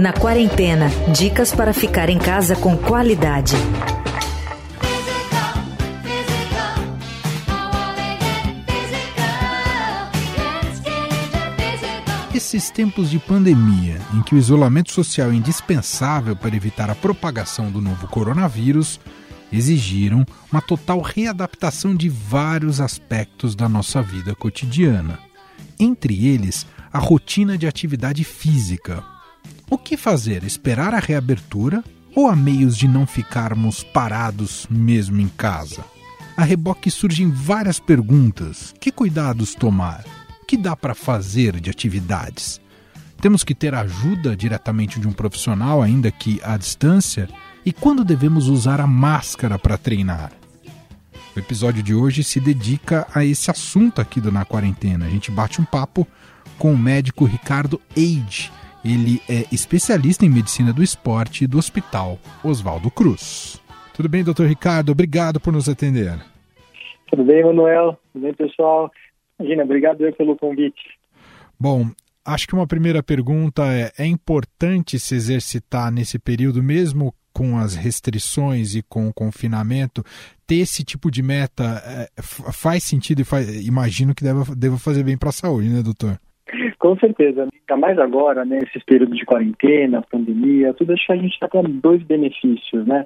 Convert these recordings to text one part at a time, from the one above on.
Na quarentena, dicas para ficar em casa com qualidade. Esses tempos de pandemia, em que o isolamento social é indispensável para evitar a propagação do novo coronavírus, exigiram uma total readaptação de vários aspectos da nossa vida cotidiana. Entre eles, a rotina de atividade física. O que fazer? Esperar a reabertura ou há meios de não ficarmos parados mesmo em casa? A reboque surgem várias perguntas. Que cuidados tomar? O que dá para fazer de atividades? Temos que ter ajuda diretamente de um profissional, ainda que à distância? E quando devemos usar a máscara para treinar? O episódio de hoje se dedica a esse assunto aqui do Na Quarentena. A gente bate um papo com o médico Ricardo Eide. Ele é especialista em medicina do esporte do Hospital Oswaldo Cruz. Tudo bem, doutor Ricardo? Obrigado por nos atender. Tudo bem, Manuel? Tudo bem, pessoal? Imagina, obrigado pelo convite. Bom, acho que uma primeira pergunta é: é importante se exercitar nesse período, mesmo com as restrições e com o confinamento, ter esse tipo de meta é, faz sentido e faz, imagino que deva, deva fazer bem para a saúde, né, doutor? Com certeza, ainda mais agora, né, esses períodos de quarentena, pandemia, tudo que a gente está tendo dois benefícios, né?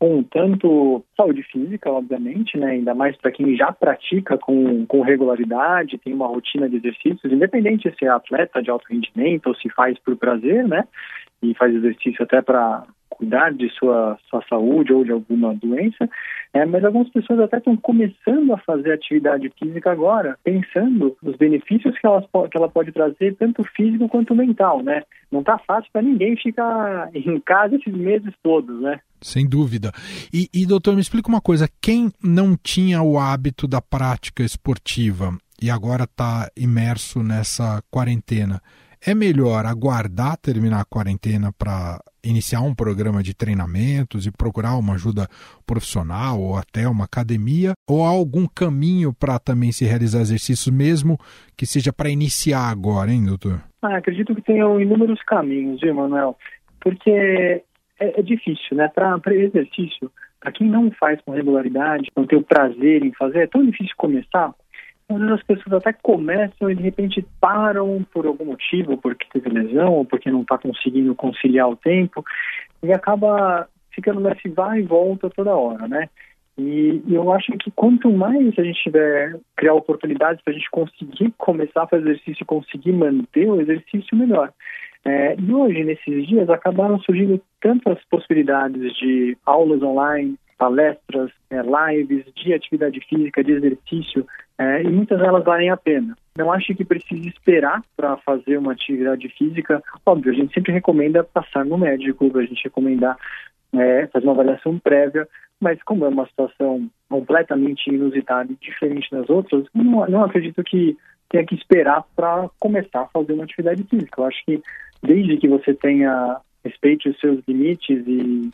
Um, tanto saúde física, obviamente, né, ainda mais para quem já pratica com, com regularidade, tem uma rotina de exercícios, independente se é atleta de alto rendimento ou se faz por prazer, né, e faz exercício até para cuidar de sua, sua saúde ou de alguma doença, é, mas algumas pessoas até estão começando a fazer atividade física agora, pensando nos benefícios que, elas, que ela pode trazer, tanto físico quanto mental, né? Não está fácil para ninguém ficar em casa esses meses todos, né? Sem dúvida. E, e, doutor, me explica uma coisa: quem não tinha o hábito da prática esportiva e agora está imerso nessa quarentena, é melhor aguardar terminar a quarentena para iniciar um programa de treinamentos e procurar uma ajuda profissional ou até uma academia? Ou há algum caminho para também se realizar exercícios, mesmo que seja para iniciar agora, hein, doutor? Ah, acredito que tenham inúmeros caminhos, viu, Manuel? Porque é, é difícil, né? Para exercício, para quem não faz com regularidade, não tem o prazer em fazer, é tão difícil começar vezes as pessoas até começam e de repente param por algum motivo, porque teve lesão ou porque não está conseguindo conciliar o tempo, e acaba ficando nesse vai e volta toda hora, né? E, e eu acho que quanto mais a gente tiver criar oportunidades para a gente conseguir começar a fazer exercício conseguir manter o exercício, melhor. É, e hoje, nesses dias, acabaram surgindo tantas possibilidades de aulas online, palestras, é, lives de atividade física, de exercício, é, e muitas delas valem a pena. Não acho que precise esperar para fazer uma atividade física. Óbvio, a gente sempre recomenda passar no médico, a gente recomendar é, fazer uma avaliação prévia, mas como é uma situação completamente inusitada e diferente das outras, não, não acredito que tenha que esperar para começar a fazer uma atividade física. Eu acho que desde que você tenha respeite os seus limites e,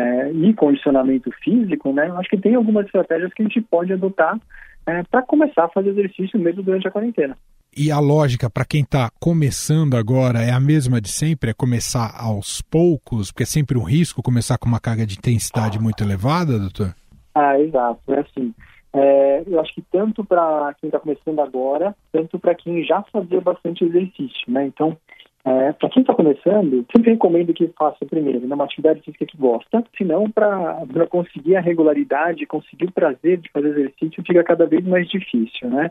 é, e condicionamento físico, né, eu acho que tem algumas estratégias que a gente pode adotar é, para começar a fazer exercício mesmo durante a quarentena. E a lógica para quem está começando agora é a mesma de sempre? É começar aos poucos? Porque é sempre um risco começar com uma carga de intensidade muito elevada, doutor? Ah, exato. É assim. É, eu acho que tanto para quem está começando agora, tanto para quem já fazia bastante exercício, né? Então, é, para quem está começando, sempre recomendo que faça primeiro né, uma atividade física que gosta, senão para conseguir a regularidade, conseguir o prazer de fazer exercício fica cada vez mais difícil, né?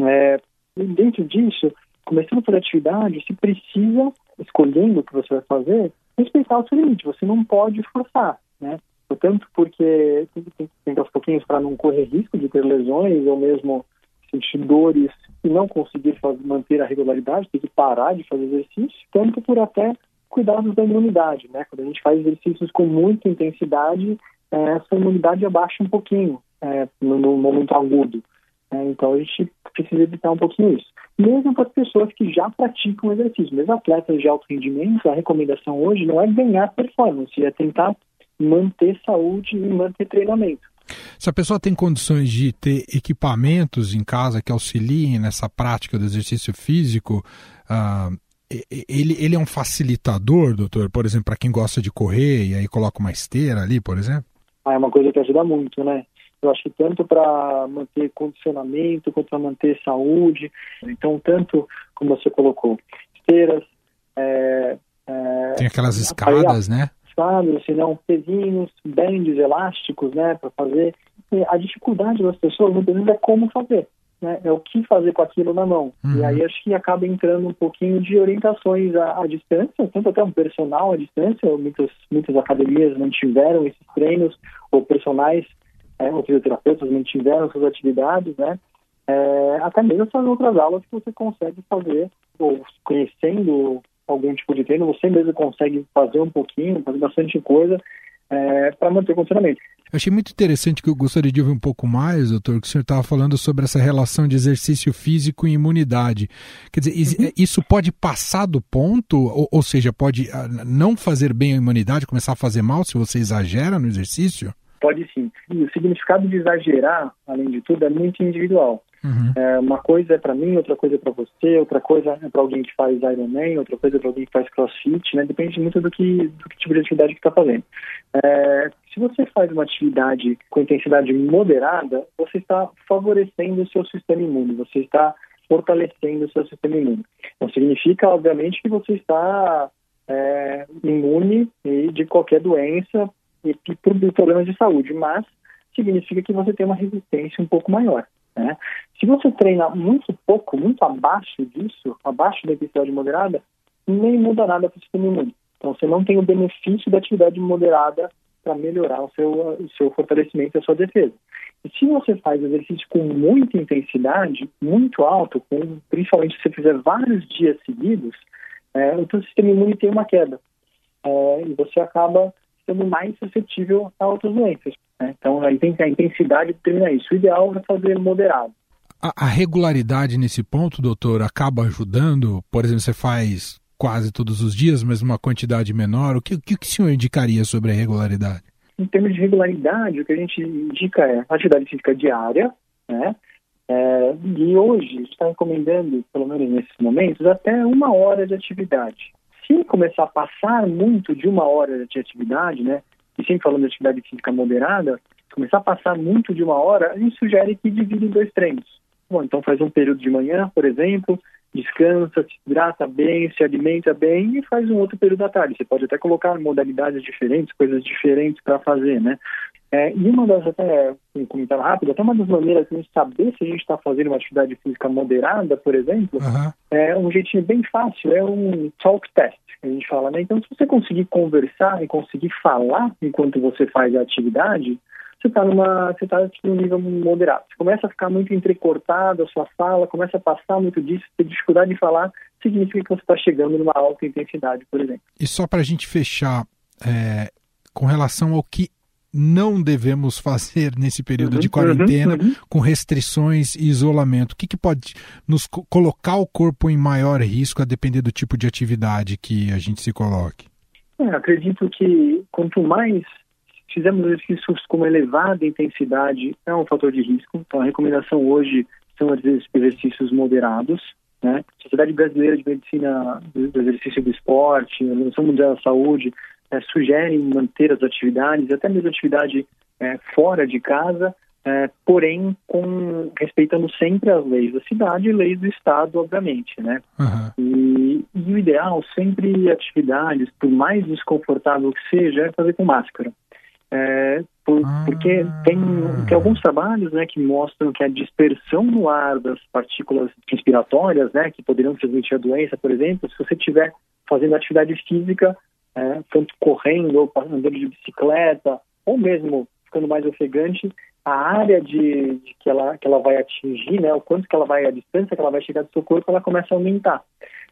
É, dentro disso, começando fazer atividade, se precisa, escolhendo o que você vai fazer, respeitar o seu limite, você não pode forçar, né? Portanto, porque tem, tem, tem aos pouquinhos para não correr risco de ter lesões ou mesmo sentir dores e não conseguir fazer, manter a regularidade, tem que parar de fazer exercício, tanto por até cuidados da imunidade, né? Quando a gente faz exercícios com muita intensidade, é, essa imunidade abaixa um pouquinho é, no, no, momento agudo. É, então a gente precisa evitar um pouquinho isso. Mesmo para as pessoas que já praticam exercício, mesmo atletas de alto rendimento, a recomendação hoje não é ganhar performance, é tentar manter saúde e manter treinamento. Se a pessoa tem condições de ter equipamentos em casa que auxiliem nessa prática do exercício físico, uh, ele, ele é um facilitador, doutor? Por exemplo, para quem gosta de correr e aí coloca uma esteira ali, por exemplo? Ah, é uma coisa que ajuda muito, né? Eu acho que tanto para manter condicionamento quanto para manter saúde. Então, tanto como você colocou, esteiras. É, é, Tem aquelas escadas, né? Escadas, se não, pezinhos, bands elásticos, né, para fazer. E a dificuldade das pessoas muitas vezes é como fazer. Né, é o que fazer com aquilo na mão. Uhum. E aí acho que acaba entrando um pouquinho de orientações à, à distância, tanto até um personal à distância, muitas, muitas academias mantiveram esses treinos, ou personagens é, os fisioterapeutas mantiveram suas atividades, né? É, até mesmo essas outras aulas que você consegue fazer, ou conhecendo algum tipo de treino, você mesmo consegue fazer um pouquinho, fazer bastante coisa é, para manter o condicionamento. Eu achei muito interessante que eu gostaria de ouvir um pouco mais, doutor, que o senhor estava falando sobre essa relação de exercício físico e imunidade. Quer dizer, uhum. isso pode passar do ponto, ou, ou, seja, pode ah, não fazer bem a imunidade, começar a fazer mal se você exagera no exercício? Pode sim. E o significado de exagerar, além de tudo, é muito individual. Uhum. É, uma coisa é para mim, outra coisa é para você, outra coisa é para alguém que faz Ironman, outra coisa é para alguém que faz CrossFit, né? Depende muito do que, do que tipo de atividade que está fazendo. É, se você faz uma atividade com intensidade moderada, você está favorecendo o seu sistema imune, você está fortalecendo o seu sistema imune. Não significa, obviamente, que você está é, imune de qualquer doença e, e problemas de saúde, mas significa que você tem uma resistência um pouco maior. Né? Se você treina muito pouco, muito abaixo disso, abaixo da intensidade moderada, nem muda nada para o sistema imune. Então você não tem o benefício da atividade moderada para melhorar o seu, o seu fortalecimento e a sua defesa. E se você faz exercício com muita intensidade, muito alto, com, principalmente se você fizer vários dias seguidos, é, o seu sistema imune tem uma queda. É, e você acaba sendo mais suscetível a outras doenças. Né? Então, a intensidade determina isso. O ideal é fazer moderado. A, a, regularidade nesse ponto, doutor, acaba ajudando? Por exemplo, você faz quase todos os dias, mas uma quantidade menor. O que, o que o senhor indicaria sobre a regularidade? Em termos de regularidade, o que a gente indica é atividade física diária, né? É, e hoje está encomendando, pelo menos nesses momentos, até uma hora de atividade se começar a passar muito de uma hora de atividade, né, e sempre falando de atividade física moderada, começar a passar muito de uma hora, a gente sugere que divida em dois treinos. Bom, então faz um período de manhã, por exemplo, descansa, se hidrata bem, se alimenta bem e faz um outro período à tarde. Você pode até colocar modalidades diferentes, coisas diferentes para fazer, né? É, e uma das, até um comentário rápido, até uma das maneiras de saber se a gente está fazendo uma atividade física moderada, por exemplo, uhum. é um jeitinho bem fácil, é um talk test, que a gente fala, né? Então, se você conseguir conversar e conseguir falar enquanto você faz a atividade, você está numa, você está num nível moderado. Você começa a ficar muito entrecortado a sua fala, começa a passar muito disso, ter dificuldade de falar, significa que você está chegando numa alta intensidade, por exemplo. E só para a gente fechar, é, com relação ao que não devemos fazer nesse período uhum, de quarentena, uhum, uhum. com restrições e isolamento? O que, que pode nos co colocar o corpo em maior risco a depender do tipo de atividade que a gente se coloque? É, acredito que quanto mais fizemos exercícios com elevada intensidade, é um fator de risco. Então, a recomendação hoje são exercícios moderados. Né? A Sociedade Brasileira de Medicina do Exercício do Esporte, a Organização Mundial da Saúde, é, sugerem manter as atividades, até mesmo atividade é, fora de casa, é, porém com respeitando sempre as leis da cidade e leis do estado, obviamente, né? Uhum. E, e, o ideal sempre atividades, por mais desconfortável que seja, é fazer com máscara. É, por, ah. Porque tem, tem alguns trabalhos né, que mostram que a dispersão no ar das partículas respiratórias, né, que poderiam transmitir a doença, por exemplo, se você estiver fazendo atividade física, é, tanto correndo ou andando de bicicleta, ou mesmo ficando mais ofegante, a área de, de, que, ela, que ela vai atingir, né, o quanto que ela vai, a distância que ela vai chegar do seu corpo, ela começa a aumentar,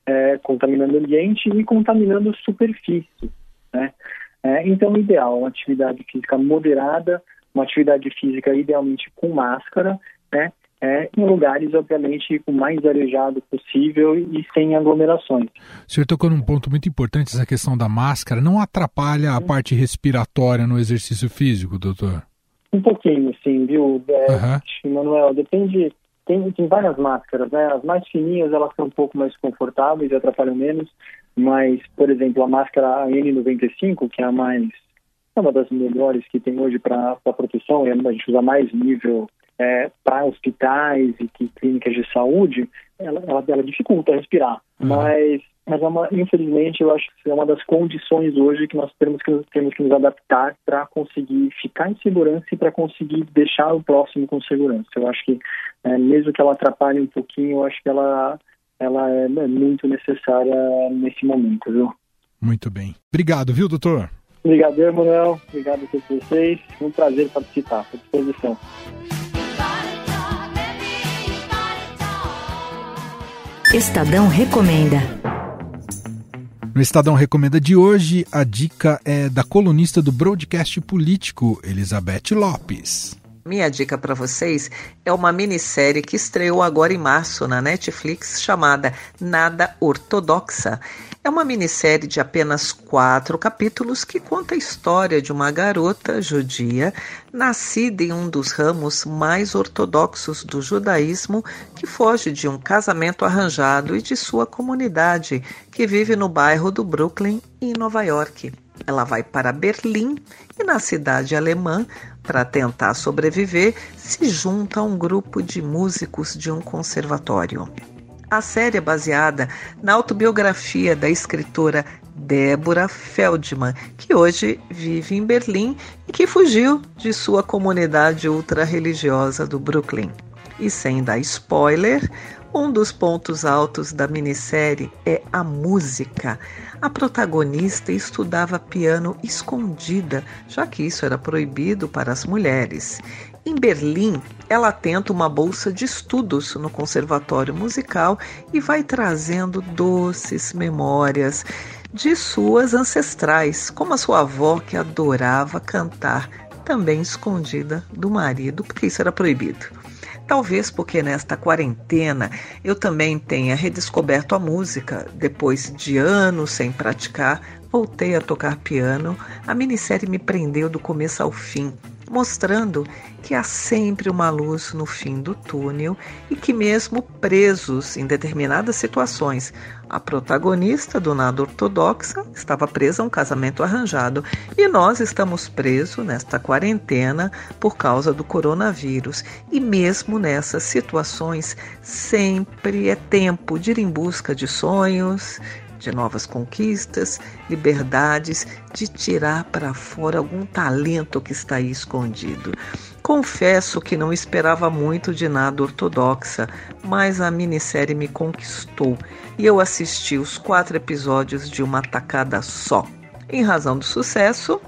é, contaminando o ambiente e contaminando superfície. Né? É, então, o ideal, uma atividade física moderada, uma atividade física idealmente com máscara, né? É, em lugares, obviamente, com mais arejado possível e sem aglomerações. O senhor tocou num ponto muito importante, essa questão da máscara. Não atrapalha a parte respiratória no exercício físico, doutor? Um pouquinho, sim, viu, é, uhum. Manuel? Depende tem, tem várias máscaras, né? As mais fininhas, elas são um pouco mais confortáveis e atrapalham menos, mas, por exemplo, a máscara N95, que é a mais é uma das melhores que tem hoje para proteção, e a gente usa mais nível é, para hospitais e que, clínicas de saúde, ela, ela, ela dificulta respirar. Uhum. Mas, mas é uma, infelizmente, eu acho que é uma das condições hoje que nós temos que, temos que nos adaptar para conseguir ficar em segurança e para conseguir deixar o próximo com segurança. Eu acho que, é, mesmo que ela atrapalhe um pouquinho, eu acho que ela, ela é, muito necessária nesse momento, viu? Muito bem. Obrigado, viu, doutor? Obrigado, Emanuel. Obrigado a todos vocês. Um prazer participar. À disposição. Estadão Recomenda. No Estadão Recomenda de hoje, a dica é da colunista do broadcast político, Elizabeth Lopes. Minha dica para vocês é uma minissérie que estreou agora em março na Netflix chamada Nada Ortodoxa. É uma minissérie de apenas quatro capítulos que conta a história de uma garota judia nascida em um dos ramos mais ortodoxos do judaísmo que foge de um casamento arranjado e de sua comunidade, que vive no bairro do Brooklyn, em Nova York. Ela vai para Berlim e, na cidade alemã, para tentar sobreviver, se junta a um grupo de músicos de um conservatório. A série é baseada na autobiografia da escritora Débora Feldman, que hoje vive em Berlim e que fugiu de sua comunidade ultra-religiosa do Brooklyn. E sem dar spoiler, um dos pontos altos da minissérie é a música. A protagonista estudava piano escondida, já que isso era proibido para as mulheres. Em Berlim, ela tenta uma bolsa de estudos no Conservatório Musical e vai trazendo doces memórias de suas ancestrais, como a sua avó que adorava cantar, também escondida do marido, porque isso era proibido. Talvez porque nesta quarentena eu também tenha redescoberto a música. Depois de anos sem praticar, voltei a tocar piano. A minissérie me prendeu do começo ao fim mostrando que há sempre uma luz no fim do túnel e que, mesmo presos em determinadas situações, a protagonista do nada ortodoxa estava presa a um casamento arranjado e nós estamos presos nesta quarentena por causa do coronavírus. E mesmo nessas situações, sempre é tempo de ir em busca de sonhos, de novas conquistas, liberdades, de tirar para fora algum talento que está aí escondido. Confesso que não esperava muito de nada ortodoxa, mas a minissérie me conquistou e eu assisti os quatro episódios de uma tacada só. Em razão do sucesso,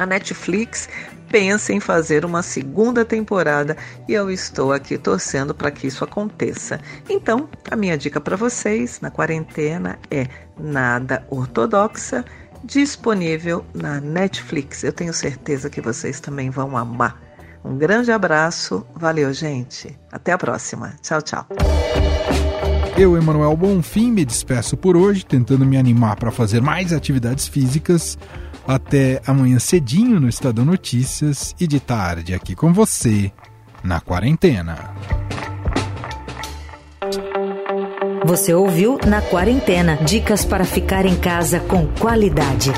a Netflix pensa em fazer uma segunda temporada e eu estou aqui torcendo para que isso aconteça. Então, a minha dica para vocês na quarentena é Nada Ortodoxa, disponível na Netflix. Eu tenho certeza que vocês também vão amar. Um grande abraço, valeu, gente. Até a próxima. Tchau, tchau. Eu, Emanuel Bonfim, me despeço por hoje, tentando me animar para fazer mais atividades físicas. Até amanhã cedinho no Estadão Notícias e de tarde aqui com você na quarentena. Você ouviu Na Quarentena dicas para ficar em casa com qualidade.